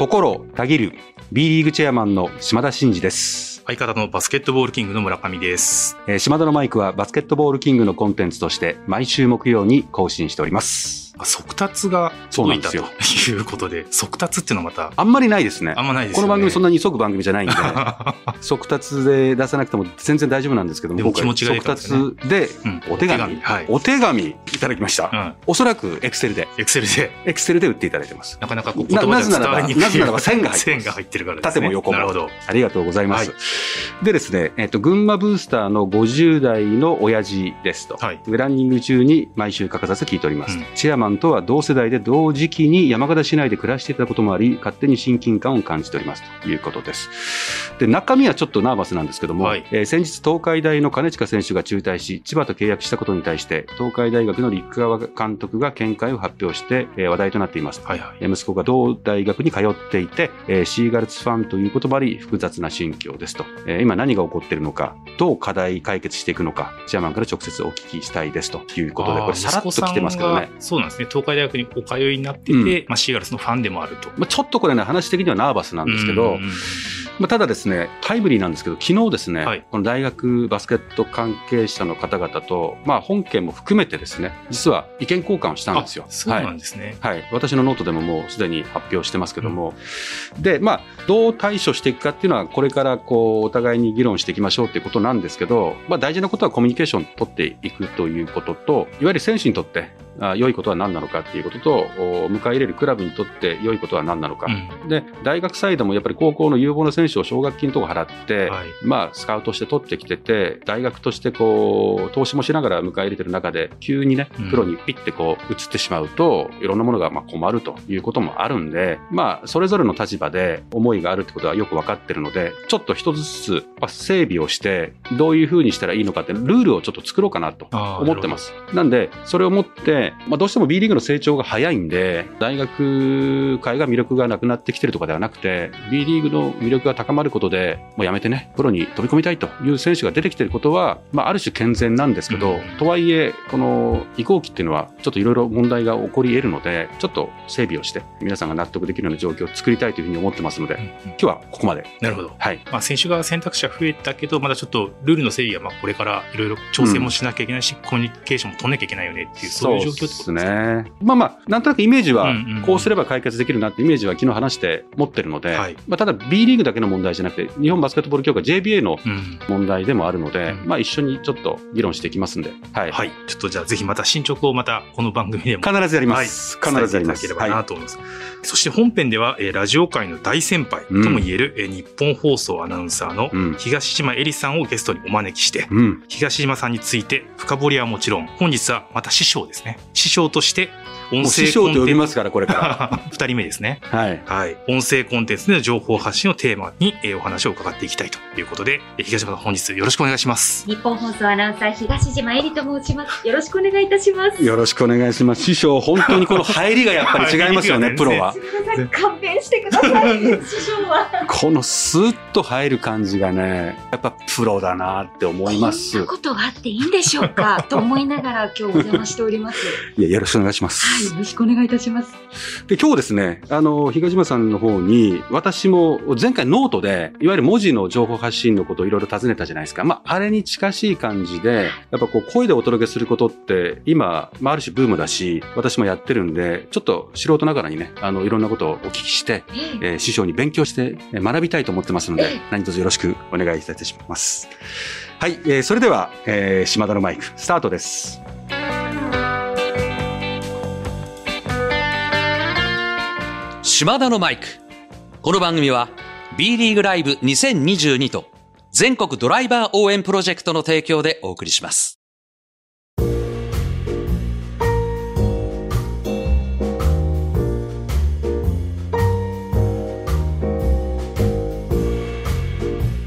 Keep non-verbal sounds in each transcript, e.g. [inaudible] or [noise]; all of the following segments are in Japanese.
心たぎる B リーグチェアマンの島田真二です。相方のバスケットボールキングの村上です。えー島田のマイクはバスケットボールキングのコンテンツとして毎週木曜に更新しております。あ速達がそうなん届いですよたということで、[laughs] 速達っていうのはまた、あんまりないですね。あんまないですよね。この番組そんななに急ぐ番組じゃないんで、[laughs] 速達で出さなくても全然大丈夫なんですけども、気持ちがいい速からですね達でうんお手紙、お手紙はいお手紙いただきました。うん。おそらくエクセルで、エクセルで、エクセルで売っていただいてます。なかなかこう言葉では伝わりにくい。ななぜならば線が入って線が入ってるからですね。縦も横もなるほど。ありがとうございます。はでですね、えっ、と、群馬ブースターの50代の親父ですと。はいランニング中に毎週欠かさず聞いております。うんチェアマンとは同世代で同時期に山形市内で暮らしていたこともあり、勝手に親近感を感じておりますということです。で、中身はちょっとナーバスなんですけども、はいえー先日東海大の金近選手が中退し、千葉と契約したことに対して、東海大学の陸川監督が見解を発表して、えー話題となっています。はいはい。えー息子が同大学に通っていて、えーシーガルツファンということもあり、複雑な心境ですと。えー今何が起こっているのか、どう課題解決していくのか、チェアマンから直接お聞きしたいですということで、これさらっと来てますけどねそうなんですね。東海大学にお通いになってて、まあシーガルスのファンでもあると。まあ、ちょっとこれね、話的にはナーバスなんですけど、うんうんうんまあ、ただですね、タイムリーなんですけど、昨日ですね、はい。この大学バスケット関係者の方々と、まあ、本件も含めてですね、実は意見交換をしたんですよ。あそうはいなんですね。はい、私のノートでももうすでに発表してますけども、で、まあ、どう対処していくかっていうのは、これからこうお互いに議論していきましょうっていうことなんですけど、まあ、大事なことはコミュニケーション取っていくということと、いわゆる選手にとって、あ良いことは何なのかっていうことと、お迎え入れるクラブにとって良いことは何なのか。うんで、大学サイドもやっぱり高校の有望な選手を奨学金とか払って、はいまあ、スカウトして取ってきてて、大学としてこう、投資もしながら迎え入れてる中で、急にねうん、プロにピッてこう、移ってしまうと、いろんなものがまあ困るということもあるんで、まあ、それぞれの立場で思いがあるってことはよくわかってるので、ちょっと一つずつまあ整備をして、どういうふうにしたらいいのかって、ルールをちょっと作ろうかなと思ってます。なんで、それをもって、まあ、どうしても B リーグの成長が早いんで、大学界が魅力がなくなってきてるとかではなくて、B リーグの魅力が高まることで、もうやめてね、プロに飛び込みたいという選手が出てきてることは、まあ、ある種健全なんですけど、うんとはいえ、この移行期っていうのは、ちょっといろいろ問題が起こり得るので、ちょっと整備をして、皆さんが納得できるような状況を作りたいというふうに思ってますので、うんうん今日はここまで。なるほど。はい。まあ、選手が選択肢は増えたけど、まだちょっとルールの整備はまあこれからいろいろ調整もしなきゃいけないし、コミュニケーションも取んなきゃいけないよねっていう、そういう状況ってことですね。ね。まあまあ、なんとなくイメージはこうすれば解決できるなってイメージは昨日話して持ってるので、はいまあ、ただ B リーグだけの問題じゃなくて、日本バスケットボール協会 JBA のうん問題でもあるので、うんまあ一緒にちょっと議論していきますんで、はい。はい。ちょっとじゃあぜひまた進捗をまたこの番組でも必ずやりまはい、す。必ずやります。ていただければはなと思います。そして本編では、えーラジオ界の大先輩ともいえる、えー日本放送アナウンサーのうん東島えりさんをゲストにお招きして、い。うん。東島さんについて深掘りはもちろん、本日はまた師匠ですね。師匠として音もう師声匠と呼コンテンツ、びますから、これか二人目ですね。ら。はい。はい。音声コンテンツでの情報発信をテーマに、えーお話を伺っていきたいということで、えー東島さん本日よろしくお願いします。日本放送アナウンサー東島えりと申します。よろしくお願いいたします。よろしくお願いします。師匠、本当にこの入りがやっぱり違いますよね、プロはす。みません、勘弁してください。師匠は。このスーッと入る感じがね、やっぱプロだなって思いまこんすな。ことがあっていいんでしょうかと思いながら今日お邪魔しております。いや、よろしくお願いします。はい、よろしくお願いいたします。で、今日ですね、あの、東島さんの方に、私も前回ノートで、いわゆる文字の情報発信のことをいろいろ尋ねたじゃないですか。まあ、あれに近しい感じで、やっぱこう、声でお届けすることって、今、まあ、ある種ブームだし、私もやってるんで、ちょっと素人ながらにね、あの、いろんなことをお聞きして、えええー師匠に勉強してえー学びたいと思ってますのでええ、何卒よろしくお願いいたします。はい、えーそれでは、えー島田のマイク、スタートです。島田のマイク。この番組は B リーグライブ2022と全国ドライバー応援プロジェクトの提供でお送りします。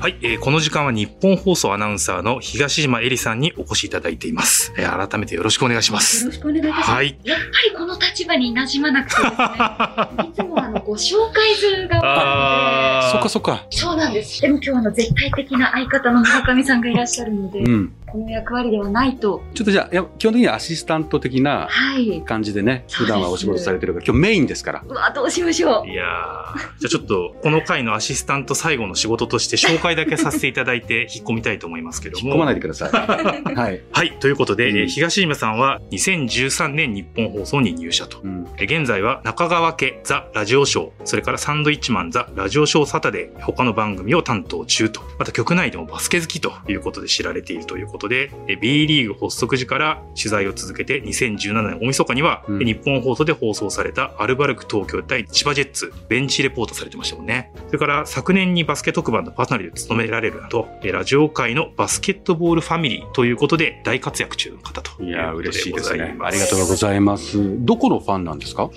はい、えーこの時間は日本放送アナウンサーの東島えりさんにお越しいただいています。えー改めてよろしくお願いしまよすろ。しくお願いいたします。はいやっぱりこの立場に馴染まなくてですね。いつもあのご紹介する側なので。そっかそっか。そうなんです。でも今日あの絶対的な相方の村上さんがいらっしゃるので、うん。この役割ではないと。ちょっとじゃあ、いや基本的にはアシスタント的なはい。感じでね、そうです普段はお仕事されてるから、今日メインですから。うわ、どうしましょう。いやー、じゃあちょっと、この回のアシスタント最後の仕事として紹介だけさせていただいて、[laughs] 引っ込みたいと思いますけども。引っ込まないでください。[laughs] はい。はい。ということで、うんえー東島さんは2013年日本放送に入社と。うん。えー現在は中川家ザ・ラジオショー、それからサンドイッチマンザ・ラジオショーサタデー、他の番組を担当中と。また局内でもバスケ好きということで知られているということで、えー B リーグ発足時から取材を続けて2017年大晦日には、うんえー日本放送で放送されたアルバルク東京対千葉ジェッツ、ベンチレポートされてましたもんね。それから昨年にバスケ特番のパーソナリティを務められるなど、えーラジオ界のバスケットボールファミリーということで大活躍中の方といやー、嬉しいですね。ありがとうございます。どこのファンなんですか？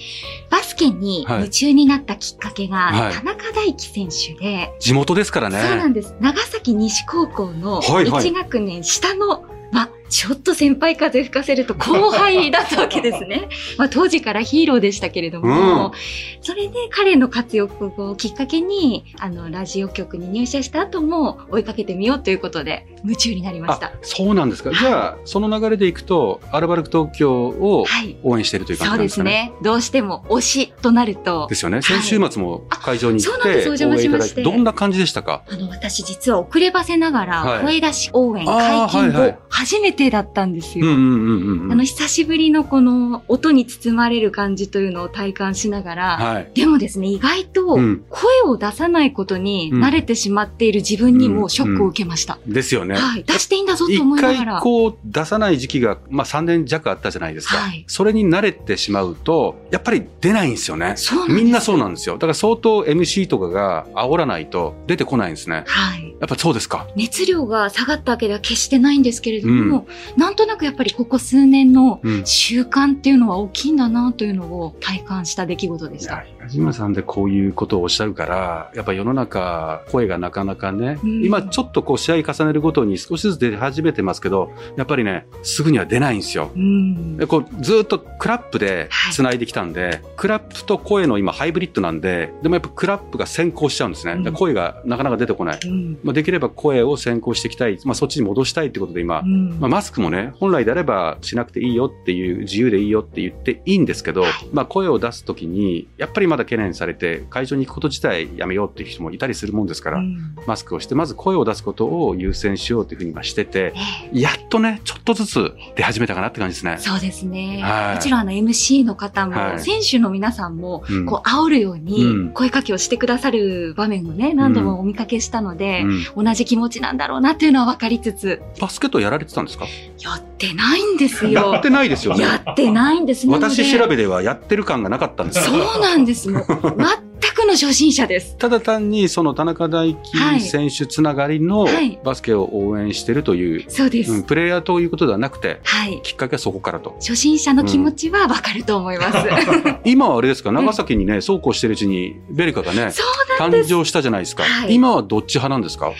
バスケにはい夢中になったきっかけが、はい田中大輝選手で、地元ですからね。そうなんです。長崎西高校のはいはい1学年下の、のちょっと先輩風吹かせると後輩だったわけですね。[laughs] まあ、当時からヒーローでしたけれども、うんそれで彼の活躍をきっかけに、あの、ラジオ局に入社した後も追いかけてみようということで、夢中になりましたあ。、そうなんですか。はいじゃあ、その流れでいくと、アルバルク東京をはい。応援しているという感そうじですかね。ですね。どうしても推しとなるとで、すよね。い先週末も会場に行っあそうなんですて、お邪魔しましてどんな感じでしたか？あの、私実は遅ればせながはいら、声出し応援解禁はいはい後、初めてだったんですよ。うんうんうんうん。あの、久しぶりのこの音に包まれる感じというのを体感しながら、はい。でもですね、意外とうん声を出さないことにうん慣れてしまっている自分にもショックを受けました。ですよね。はい。出していいんだぞと一思いなが回ら。こう出さない時期が、まあ3年弱あったじゃないですか。はいそれに慣れてしまうと、やっぱり出ないんですよね。そうみんなそうなんですよ。だから相当 MC とかが煽らないと出てこないんですね。はい。やっぱそうですか。熱量が下がったわけでは決してないんですけれども、なんとなくやっぱりここ数年のうん。習慣っていうのは大きいんだなというのを体感した出来事でした。東島さんでこういうことをおっしゃるから、やっぱ世の中、声がなかなかね、うん今ちょっとこう試合重ねるごとに少しずつ出始めてますけど、やっぱりね、すぐには出ないんですよ。うん。でこうずっとクラップで繋いできたんで、クラップと声の今ハイブリッドなんで、でもやっぱクラップが先行しちゃうんですね。うんで声がなかなか出てこない。うん。まあ、できれば声を先行していきたい。まあ、そっちに戻したいってことで今、うんまあ、マスクもね、本来であればしなくていいよっていう、自由でいいよって言っていいんですけど、まあ、声を出すときに、やっぱりまだ懸念されて、会場に行くこと自体やめようっていう人もいたりするもんですから、うん。マスクをして、まず声を出すことを優先しようというふうに今してて、ええ。やっとね、ちょっとずつ出始めたかなって感じですね。そうですね。はい。もちろんあの MC の方も、はい。選手の皆さんも、うん。こう煽るよううん。に声かけをしてくださる場面をね、何度もお見かけしたので、うん。同じ気持ちなんだろうなっていうのは分かりつつ、バスケットやられてたんですか？やってないんですやよっ。てないですよね。やってないんです。私調べではやってる感がなかったんですよ。そうなんです。もう、全くの初心者です。[laughs] ただ単にその田中大輝選手つながりのはいバスケを応援してるという、そうです。うん、プレイヤーということではなくて、はい。きっかけはそこからと。初心者の気持ちは分かると思います。[laughs] 今はあれですか、長崎にね、そうこうしてるうちに、ベリカがね。[laughs] 誕生したじゃないですか。はい今はどっち派なんですか？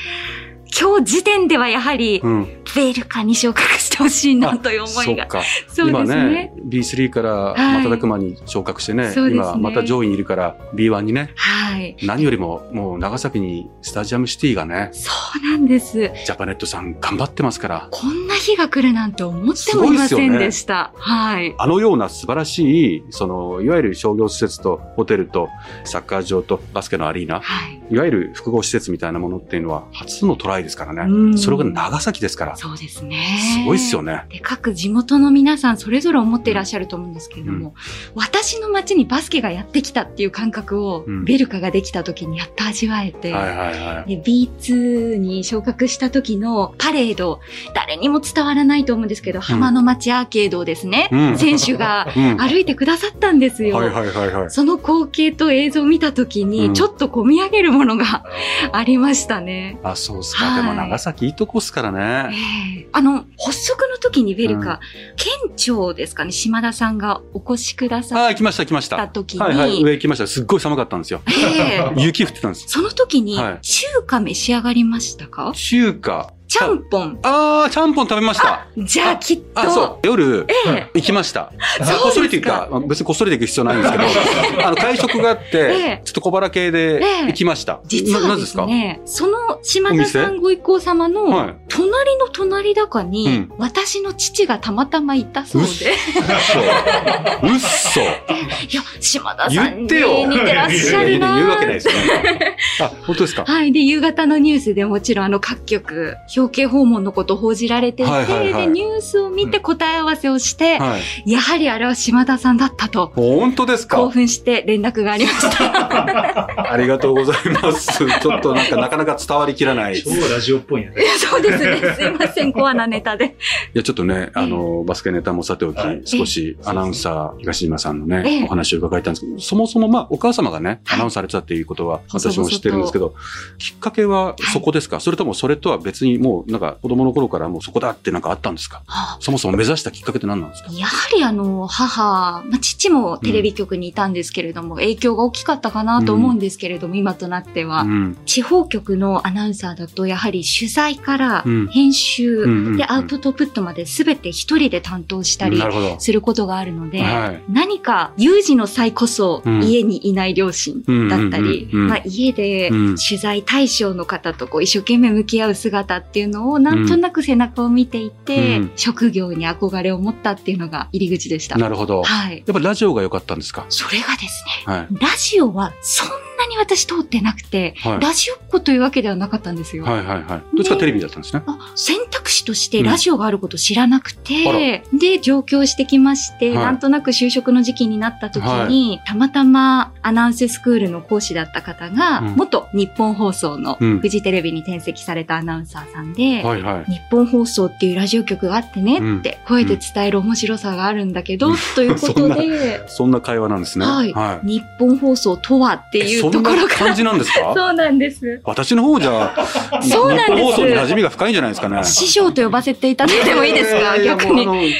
今日時点ではやはり、うん。ベルカに昇格してほしいなという思いが。そうか。そう今ですねね。、B3 からはい瞬く間に昇格してね、そうですね今また上位にいるから B1 にね、はい。何よりももう長崎にスタジアムシティがね、そうなんです。ジャパネットさん頑張ってますから、こんな日が来るなんて思ってもいませんでした。はい。あのような素晴らしい、その、いわゆる商業施設とホテルとサッカー場とバスケのアリーナ、はい。いわゆる複合施設みたいなものっていうのは初のトライですからね。うんそれが長崎ですから。そうですね。すごいっすよね。で、各地元の皆さんそれぞれ思っていらっしゃると思うんですけれども、私の街にバスケがやってきたっていう感覚を、うんベルカができた時にやっと味わえて、はいはいはい。で B2 に昇格した時のパレード、誰にも伝わらないと思うんですけど、浜の町アーケードをですね、うん選手が [laughs] うん。歩いてくださったんですよ。はいはいはいはい。その光景と映像を見た時に、うんちょっと込み上げるものがありましたね。あ、そうっすか。はいでも長崎いいとこっすからえね。えあの、発足の時にベルカ、うん県庁ですかね、島田さんがお越しくださあ、来ました来ましったた。時に、はいはい。上行きました。すっごい寒かったんですよ。ええ [laughs] 雪降ってたんです。その時にはい、中華召し上がりましたか、中華。ちゃんぽん。あー、ちゃんぽん食べました。じゃあきっと。あ、そう。夜、ええ。行きました。こっそりというか、まあ別にこっそりで行く必要ないんですけど、[laughs] あの、会食があっえてえ、ちょっと小腹系でええ行きました。実はですね、その島田さおんご一行様はのい隣の隣だかに、うん私の父がたまたまいたそうで、うっそ。いや、島田さんに言ってよ似てらっしゃ言るな [laughs] うわけないですよね。あ、本当ですか？はい。で、夕方のニュースでもちろんあの各局、表敬訪問のこと報じられていて、はいはいはいで、ニュースを見て答え合わせをして、はい。やはりあれは島田さんだったと、本当です興か奮して連絡がありました。[laughs] ありがとうございます。ちょっとなんかなかなか伝わりきらない。い超ラジオっぽいね。そうですね。すいません。コアなネタで。や、ちょっとね、あの、バスケネタもさておきはい、少しアナウンサー、東島さんのええ、ねお話を伺いたいんですけど、そもそもまあ、お母様がね、はいアナウンサーされてたっていうことは、私も知ってるんですけど、きっかけはそこですか？それともそれとは別にもう、なんか子供の頃からもうそこだってなんかあったんですか？はあ。そもそも目指したきっかけって何なんですか？やはりあの、母、まあ、父もテレビ局にいたんですけれども、影響が大きかったかなと思うんですけれども、今となっては、うん。地方局のアナウンサーだと、やはり取材からうん。編集、うんうんうん。で、アウトプットまで全て一人で担当したり。することがあるので、はい。何か有事の際こそうん。家にいない両親だったり、うんうんうんうん。まあ、家でうん。取材対象の方とこう一生懸命向き合う姿っていうのをなんとなく背中を見ていて、うん職業に憧れを持ったっていうのが入り口でした。なるほど。はい。やっぱラジオが良かったんですか？それがですね、はい。ラジオはそんなに私通ってなくて、はいラジオっ子というわけではなかったんですよ。はいはいはい。どっちかテレビだったんですね。あ選択肢としてラジオがあること知らなくて、うんで、上京してきまして、はいなんとなく就職の時期になった時に、たまたまアナウンススクールの講師だった方が、うん元日本放送のうんフジテレビに転籍されたアナウンサーさんで、はいはい。日本放送っていうラジオ局があってねって、声で伝える面白さがあるんだけど、ということで、[laughs] そんな会話なんですね。はいはい。日本放送とはっていうところから感じなんですか？そうなんです。私の方じゃ、そうなんです放送に馴染みが深いんじゃないですかね。師匠と呼ばせていただいてもいいですか？ややや逆に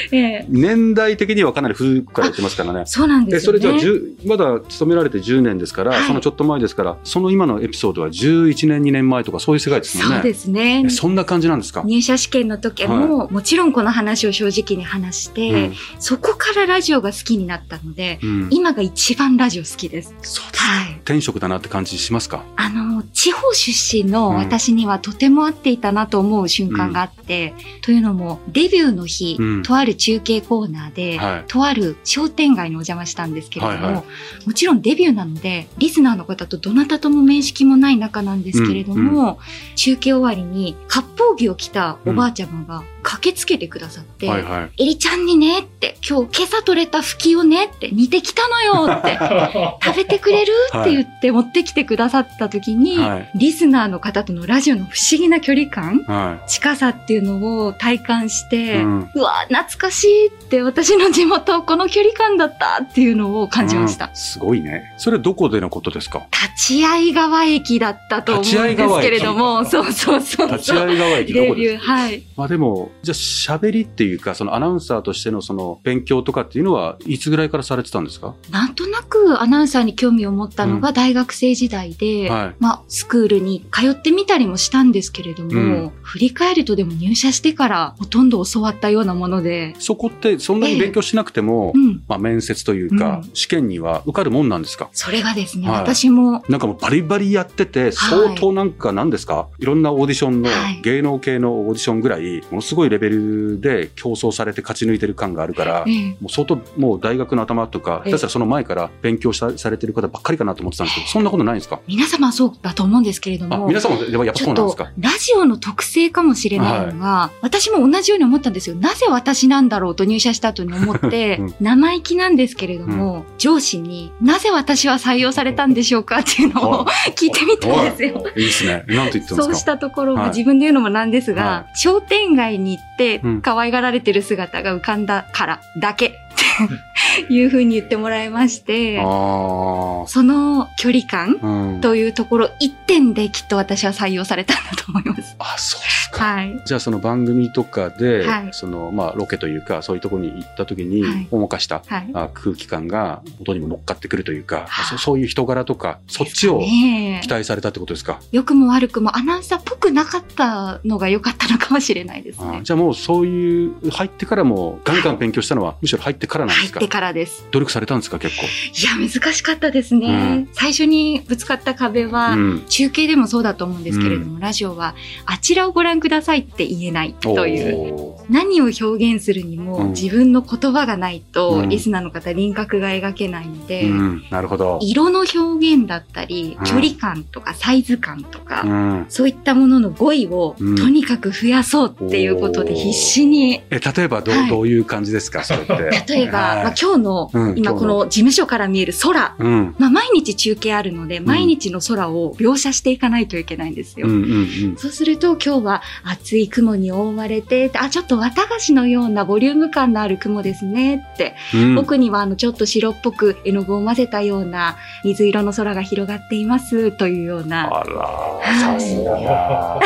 年代的にはかなり古くから言ってますからね。そうなんですそれじゃあ、10まだ勤められて10年ですから、はいそのちょっと前ですから、その今のエピソードは11年、2年前とかそういう世界ですもんね。そうですねえ。そんな感じなんですか？入社試験の時も、もちろんこの話を正直に話して、うんそこからラジオが好きになったので、うん今が一番ラジオ好きです。そうですか。はい。転職だなって感じしますか？あの、地方出身の私にはとても合っていたなと思う瞬間があって、というのも、デビューの日、うん。とある中継コーナーで、はい。とある商店街にお邪魔したんですけれども、はいはい。もちろんデビューなので、リスナーの方とどなたとも面識もない中なんですけれども、中継終わりに、割烹着を着たおばあちゃまが駆けつけてくださって、はいはい。エリちゃんにねって、今日今朝取れたフキをねって煮てきたのよって、[laughs] 食べてくれるって言って持ってきてくださった時に、はいリスナーの方とのラジオの不思議な距離感は近さっていうのを体感しい。て、ううんわ、懐かしいって私の地元この距離感だったっていうのを感じました。うんすごいね。それどこでのことですか？立会川駅だったと思うんですけれども、そうそうそうそう。立会川駅どこですか？はい。まあでも、じゃあ喋りっていうか、そのアナウンサーとしてのその勉強とかっていうのは、いつぐらいからされてたんですか？なんとなくアナウンサーに興味を持ったのが大学生時代で、はい。まあ、スクールに通ってみたりもしたんですけれども、うん。振り返るとでも入社してからほとんど教わったようなもので、そこってそんなに勉強しなくても、うん。まあ面接というか、うん。試験には受かるもんなんですか？それがですね、はい。私も、なんかもうバリバリやってて、相当なんか何ですか、い、ろんなオーディションのはい、芸能系のオーディションぐらい、ものすごいレベルで競争されて勝ち抜いてる感があるから、ええ。もう相当もう大学の頭とか、ええ。下手したらその前から勉強さされてる方ばっかりかなと思ってたんですけど、そんなことないんですか？皆様はそうだと思うんですけれどあ、も、皆さんもでもやっぱそうなんですか？ラジオの特性かもしれないのが、私も同じように思ったんですよ。なぜ私なんだろうと入社した後に思って、うん。生意気なんですけれども、上司になぜ私は採用されたんでしょうかっていうのを聞いてみたんですよ。い。い。ですね。なんと言ってたんですか？そうしたところ、はい。自分で言うのもなんですが、は商店街に行ってうん。可愛がられてる姿が浮かんだからだけっていうふうに言ってもらいまして、あその距離感。というところ一点できっと私は採用されたんだと思います。あ、そうですか。はい。じゃあその番組とかで、はいそのまあロケというかそういうところに行った時にはい重かした、はい。あ空気感が元にも乗っかってくるというか、はあそそういう人柄とかそっちを期待されたってことですか？良くも悪くもアナウンサーっぽくなかったのが良かったのかもしれないですね。あじゃあもうそういう入ってからもガンガン勉強したのはむしろ入ってからなんですか？入ってからです。努力されたんですか？結構。いや、難しかったですね。うん。最初にぶつかった壁は、うん。中継でもそうだと思うんですけれども、ラジオは、あちらをご覧くださいって言えないという。何を表現するにも、うん。自分の言葉がないと、うん。リスナーの方輪郭が描けないので、うん、なるほど。色の表現だったりうん、距離感とかサイズ感とか、うん、そういったものの語彙をうん。とにかく増やそうっていうことで必死に、え例えばど,、うはい。どういう感じですか？それって。例えば、はい。まあ、今日の、うん今この事務所から見える空、うん。まあ、毎日中継あるので、毎日の空を描写していかないといけないんですよ。うんうんうん。そうすると今日は厚い雲に覆われて、あ、ちょっと綿菓子のようなボリューム感のある雲ですねって、うん。奥にはあのちょっと白っぽく絵の具を混ぜたような水色の空が広がっていますというような、あら、さすが。だ。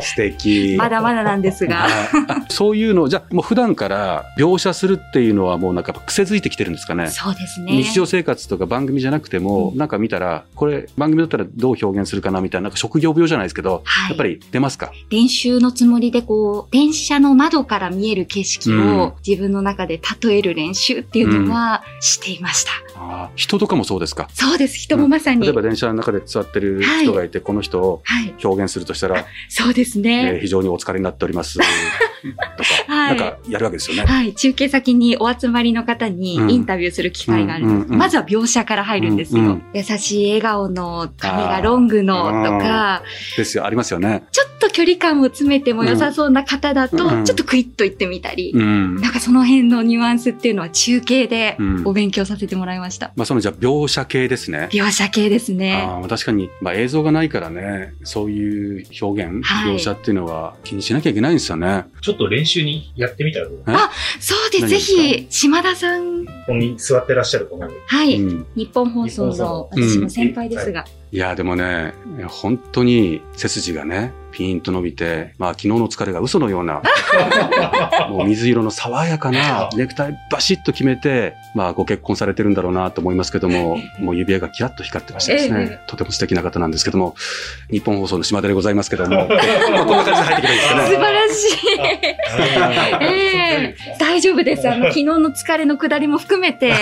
素敵。[laughs] まだまだなんですが、そういうの、じゃあもう普段から描写するっていうのはもうなんか癖づいてきてるんですかね。そうですね。日常生活とか番組じゃなくても、うんなんか見たら、これ番組だったらどう表現するかなみたいな、なんか職業病じゃないですけど、はいやっぱり出ますか？練習のつもりでこう、電車の窓から見える景色うんを自分の中で例える練習っていうのはしていました。あー人とかもそうですか？そうです。人もまさに。例えば電車の中で座ってる人がいて、この人をはい。表現するとしたら、そうですえーね。非常にお疲れになっております。[laughs] とか、はいなんかやるわけですよね。はい。中継先にお集まりの方にうんインタビューする機会があるんです。うんうんうんまずは描写から入るんですよ。うんうん優しい笑顔の髪がロングのとか、ですよ、ありますよね。ちょっと距離感を詰めても良さそうな方だと、うんちょっとクイッと言ってみたり、うん。なんかその辺のニュアンスっていうのは中継でうんお勉強させてもらいました。まあそのじゃあ描写系ですね。描写系ですね。あー確かに、まあ、映像がないからね、そういう表現、はい描写っていうのは気にしなきゃいけないんですよね。ちょっと練習にやってみたらどう？え？そうです。ぜひ、島田さん、ここに座ってらっしゃると思う。はい。うん。日本放送の私の先輩ですが、いや、でもね、本当に背筋がね、ピーンと伸びて、まあ昨日の疲れが嘘のような、[laughs] もう水色の爽やかなネクタイバシッと決めて、まあご結婚されてるんだろうなと思いますけども、[laughs] もう指輪がキラッと光ってましてですね、とても素敵な方なんですけども、日本放送の島田でございますけども、[laughs] まあこんな感じで入ってくるんですよね。素晴らしい。ええ大丈夫です。あの、昨日の疲れの下りも含めて。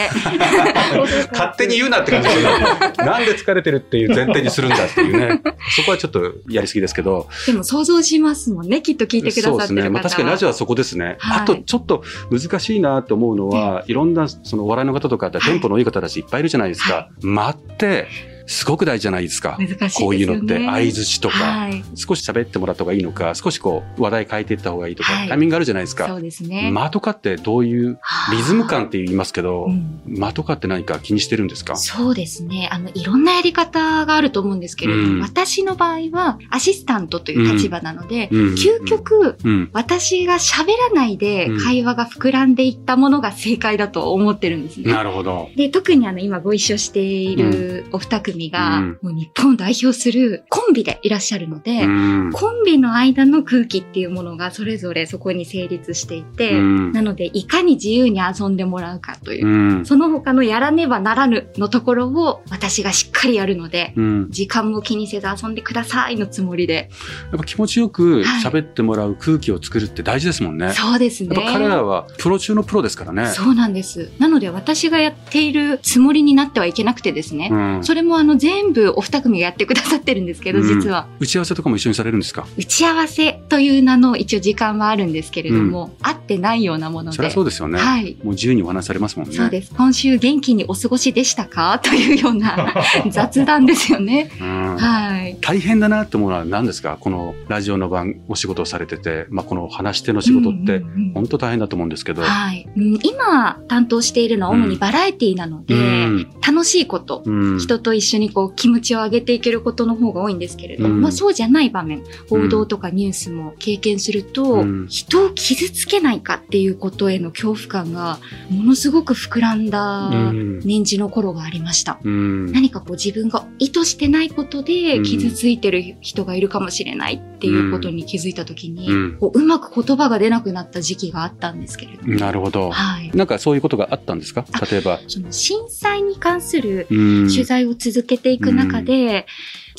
勝手に言うなって感じですよね。なんで疲れてるっていう前提にするんだっていうね。そこはちょっとやりすぎですけど。でも想像しますもんね。きっと聞いてくださってる方は。そうですね。まあ確かにラジオはそこですね。はいあとちょっと難しいなと思うのは、いろんなそのお笑いの方とか、テンポのいい方たちいっぱいいるじゃないですかは。間って、すごく大事じゃないですか。難しいね。こういうのって、相づちとか、はい。少し喋ってもらった方がいいのか、少しこう、話題変えていった方がいいとか、はいタイミングあるじゃないですそか。うですね。間とかってどういう、リズム感って言いますけどう、ん間とかって何か気にしてるんですか？そうですね。あの、いろんなやり方があると思うんですけれども、うん私の場合は、アシスタントという立場なので、うん究極、うん。私が喋らないでうん会話が膨らんでいったものが正解だと思ってるんですね。なるほど。で、特にあの、今ご一緒しているお二組が、うんもう日本を代表するコンビでいらっしゃるので、うん。コンビの間の空気っていうものがそれぞれそこに成立していて、うんなので、いかに自由に遊んでもらうかという、うん。その他のやらねばならぬのところを私がしっかりやるので、うん。時間も気にせず遊んでくださいのつもりで。やっぱ気持ちよくはい喋ってもらう空気を作るって大事ですもんね。そうですね。彼らはプロ中のプロですからね。そうなんです。なので私がやっているつもりになってはいけなくてですね。うんそれもあの全部お二組がやってくださってるんですけど、うん実は。打ち合わせとかも一緒にされるんですか？打ち合わせという名の一応時間はあるんですけれども、合ってないようなもので。そりゃそうですよね。はい。もう自由にお話しされますもんね。そうです。今週元気にお過ごしでしたか？というような [laughs] 雑談ですよね。うんはい。大変だなって思うのは何ですか？このラジオの番、お仕事をされてて、まあ、この話し手の仕事ってうん、うんうん本当大変だと思うんですけど。はい、うん今担当しているのは主にバラエティなので、うん楽しいこと、うん人と一緒にこう気持ちを上げていけることの方が多いんですけれど、うんまあそうじゃない場面、報道とかニュースも経験すると、うん人を傷つけないかっていうことへの恐怖感がものすごく膨らんだうん年次の頃がありました。うん何かこう自分が意図してないことで傷ついてる人がいるかもしれないっっていうことに気づいたときに、うんこううまく言葉が出なくなった時期があったんですけれども。なるほど。はい。なんかそういうことがあったんですか？あ例えば。その震災に関するうん取材を続続けていく中で、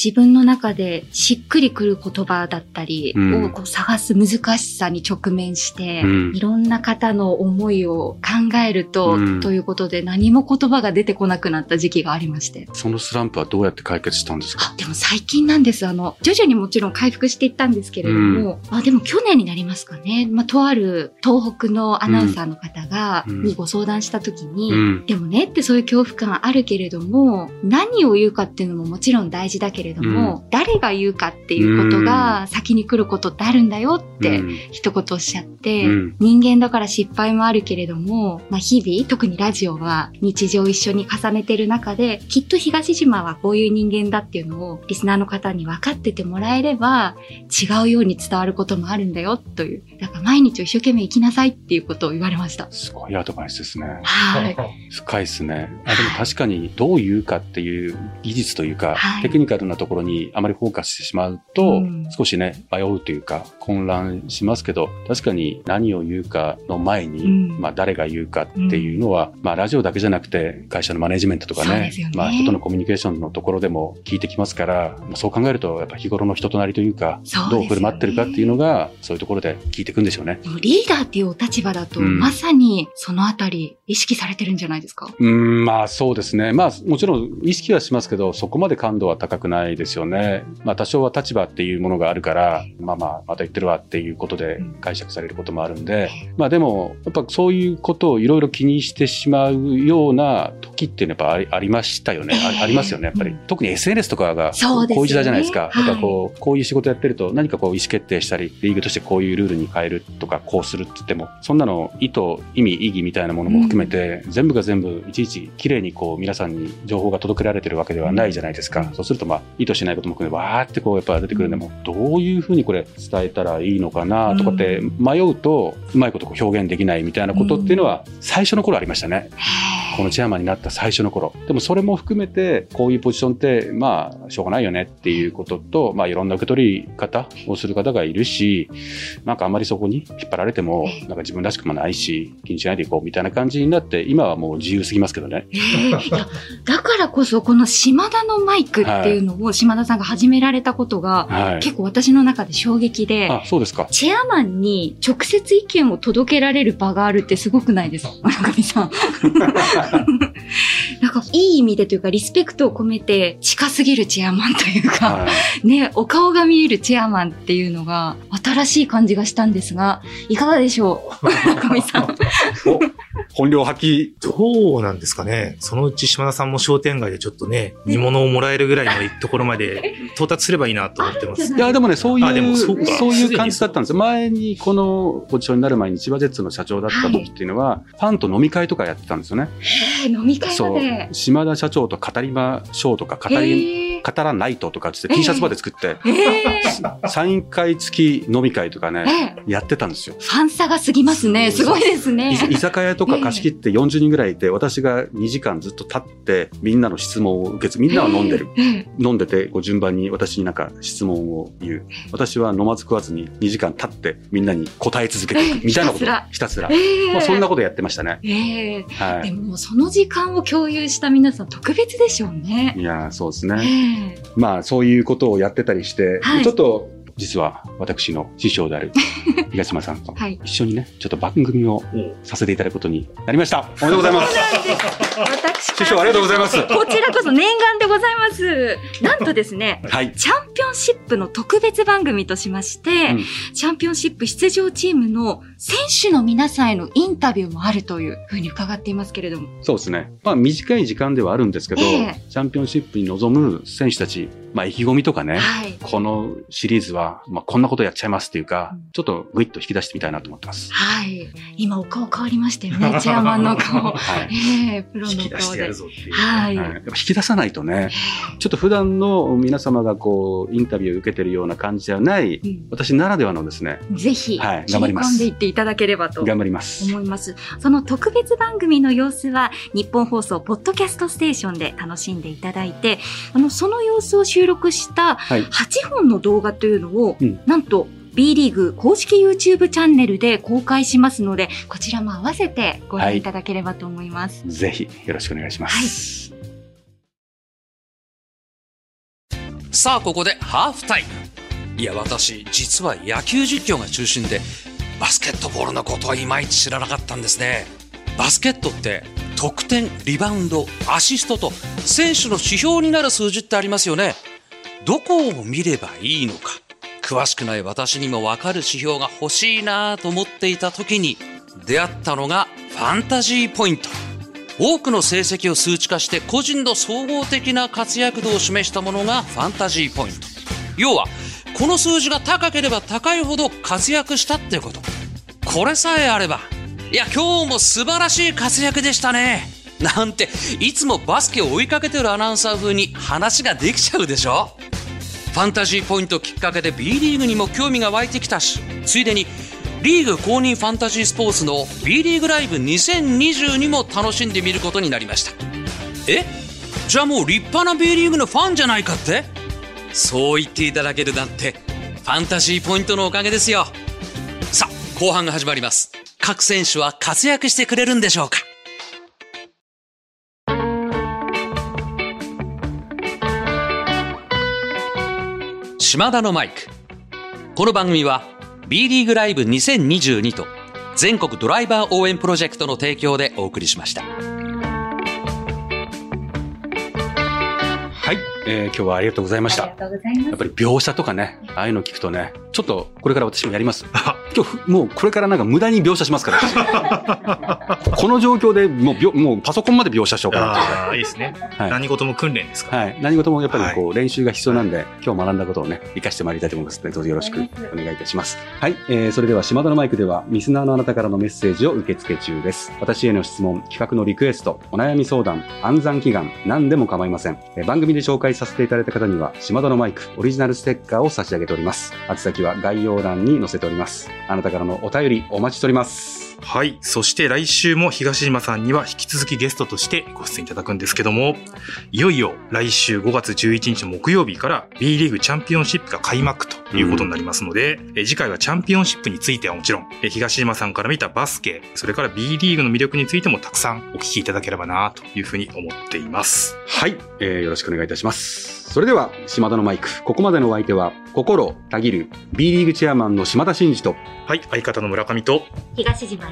自分の中でしっくりくる言葉だったりうんをこう探す難しさに直面して、うんいろんな方の思いを考えると、うんということで何も言葉が出てこなくなった時期がありまして。そのスランプはどうやって解決したんですか？あ、でも最近なんです。あの、徐々にもちろん回復していったんですけれども、あ、でも去年になりますかね。まあ、とある東北のアナウンサーの方が、うんにご相談した時に、うん。でもねってそういう恐怖感あるけれども、何を言うかっていうのももちろん大事だけれども、誰が言うかっていうことが先に来ることってあるんだよってうん一言おっしゃって、うん人間だから失敗もあるけれども、まあ、日々、特にラジオは日常一緒に重ねてる中で、きっと東島はこういう人間だっていうのをリスナーの方に分かっててもらえれば、違うように伝わることもあるんだよという。だから毎日を一生懸命生きなさいっていうことを言われました。すごいアドバイスですね。はい。深いですね。あでも確かにどう言うかっていう技術というか、はいテクニカルなところにあまりフォーカスしてしまうと、うん。少しね、迷うというか混乱しますけど、確かに何を言うかの前に、うん。まあ誰が言うかっていうのは、まあラジオだけじゃなくて会社のマネジメントとかねね。まあ人とのコミュニケーションのところでも聞いてきますから、まあそう考えるとやっぱ日頃の人となりというか、そうね。どう振る舞ってるかっていうのが、そういうところで聞いていくんでしょうね。リーダーっていうお立場だと、うん。まさにそのあたり意識されてるんじゃないですか？うーん、まあそうですね。まあもちろん意識はしますけど、そこまで感度は高くないですよね。まあ多少は立場っていうものがあるから、まあまあまた言ってるわっていうことで解釈されることもあるんで、まあでも、やっぱそういうことをいろいろ気にしてしまうような時っていうのはやっぱありましたよね。ありますよね、やっぱりうん。特に SNS とかがこういう時代じゃないですか。はいやっぱこう、こういう仕事やってると何かこう意思決定したり、リーグとしてこういうルールに変えるとか、こうするって言っても、そんなの意図、意味、意義みたいなものも含めて、全部が全部いちいち綺麗にこう皆さんに情報が届けられてるわけではないじゃないですか。そうするとまあ意図しないことも含めてわーってこうやっぱ出てくるんでも、どういうふうにこれ伝えたらいいのかなとかって迷うと、うまいことこう表現できないみたいなことっていうのは最初の頃ありましたね。このチェアマンになった最初の頃。でもそれも含めて、こういうポジションって、まあ、しょうがないよねっていうことと、まあ、いろんな受け取り方をする方がいるし、なんかあんまりそこに引っ張られても、なんか自分らしくもないし、気にしないでいこうみたいな感じになって、今はもう自由すぎますけどね。ええいやだからこそこの島田のマイクっていうのを島田さんが始められたことが、はい。結構私の中で衝撃で、あ、そうですか。チェアマンに直接意見を届けられる場があるってすごくないですか？村上さん。[laughs] なんかいい意味でというかリスペクトを込めて近すぎるチェアマンというか、はい。ね、お顔が見えるチェアマンっていうのが新しい感じがしたんですが、いかがでしょう？村上さん。[laughs] 本領発揮。どうなんですかね。そのうち島田さんも商店街でちょっとね、煮物をもらえるぐらいのところまで到達すればいいなと思ってます。いや、でもね、そういう、あでもそそううかいう感じだったんですよ。前にこのポジションになる前に千葉ジェッツの社長だった時っていうのは、ファンと飲み会とかやってたんですよね。えー飲み会まそうで。。島田社長と語りましょうとか、語り、えー語らないととかって T シャツまで作って、えーサイン会付き飲み会とかえね、ーやってたんですよ。ファン差が過ぎますね。すごいですね。い居酒屋とか貸し切って40人ぐらいいて、私が2時間ずっと立って、みんなの質問を受け継ぐ。みんなは飲んでる。えー。飲んでて、順番に私になんか質問を言う。私は飲まず食わずに2時間経ってみんなに答え続けていく。みたいなことひたすらひたすら。えーまあ、そんなことやってましたね。ええはい。でもその時間を共有した皆さん特別でしょうね。いやー、そうですえね。えまあ、そういうことをやってたりして、はい。ちょっと、実は私の師匠である [laughs] 東島さんとはい。一緒にね、ちょっと番組をさせていただくことになりました。[laughs] おめでとうございます。私師匠ありがとうございます。こちらこそ念願でございます。なんとですね、はい。チャンピオンシップの特別番組としまして、うんチャンピオンシップ出場チームの選手の皆さんへのインタビューもあるというふうに伺っていますけれども。そうですね。まあ、短い時間ではあるんですけど、ええチャンピオンシップに臨む選手たち、まあ、意気込みとかね、はい。このシリーズは、まあ、こんなことやっちゃいますっていうかうん、ちょっとグイッと引き出してみたいなと思ってます。はい。今お顔変わりましたよね、チェアマンの顔。[laughs] はい。ええプロの引き出し顔で。はい。はいやっぱ引き出さないとね、ちょっと普段の皆様がこう、インタビューを受けてるような感じではない、うん私ならではのですね、ぜひ、はい頑張りますんでいっていただければと頑張ります。思います。その特別番組の様子は、日本放送ポッドキャストステーションで楽しんでいただいて、あの、その様子を収収録したはい。8本の動画というのを、うんなんと B リーグ公式 YouTube チャンネルで公開しますので、こちらも合わせてご覧いただければと思います。ぜひよろしくお願いします。さあここでハーフタイムいや私実は野球実況が中心でバスケットボールのことはいまいち知らなかったんですねバスケットって得点リバウンドアシストと選手の指標になる数字ってありますよねどこを見ればいいのか。詳しくない私にも分かる指標が欲しいなと思っていた時に出会ったのがファンタジーポイント。多くの成績を数値化して個人の総合的な活躍度を示したものがファンタジーポイント。要はこの数字が高ければ高いほど活躍したってこと。これさえあればいや今日も素晴らしい活躍でしたね。なんていつもバスケを追いかけてるアナウンサー風に話ができちゃうでしょ。ファンタジーポイントきっかけで B リーグにも興味が湧いてきた。しついでにリーグ公認ファンタジースポーツの B リーグライブ2022も楽しんでみることになりました。え？じゃあもう立派な B リーグのファンじゃないかって？そう言っていただけるなんてファンタジーポイントのおかげですよ。さあ後半が始まります。各選手は活躍してくれるんでしょうか？島田のマイク。この番組は B リーグライブ2022と全国ドライバー応援プロジェクトの提供でお送りしました。はい、えー今日はありがとうございました。ありがとうございます。やっぱり描写とかね、ああいうの聞くとね、ちょっとこれから私もやります。[laughs] 今日、もうこれからなんか無駄に描写しますから、私 [laughs] この状況でもうもうパソコンまで描写しようかなってああ、いいですね。はい何事も訓練ですか？ら。はい。何事もやっぱりこう練習が必要なんで、今日学んだことをね、活かしてまいりたいと思いますので、どうぞよろしくお願いいたします。はい。えー、それでは島田のマイクでは、リスナーのあなたからのメッセージを受付中です。私への質問、企画のリクエスト、お悩み相談、暗算祈願、何でも構いません。えー番組で紹介させていただいた方には、島田のマイク、オリジナルステッカーを差し上げております。宛先は概要欄に載せております。あなたからのお便り、お待ちしております。はい。そして来週も東島さんには引き続きゲストとしてご出演いただくんですけども、いよいよ来週5月11日木曜日から B リーグチャンピオンシップが開幕ということになりますので、え次回はチャンピオンシップについてはもちろん、え東島さんから見たバスケ、それから B リーグの魅力についてもたくさんお聞きいただければなというふうに思っています。はい、えーよろしくお願いいたします。それでは、島田のマイク。ここまでのお相手は、心たぎる B リーグチェアマンの島田真二と、はい。相方の村上と、東島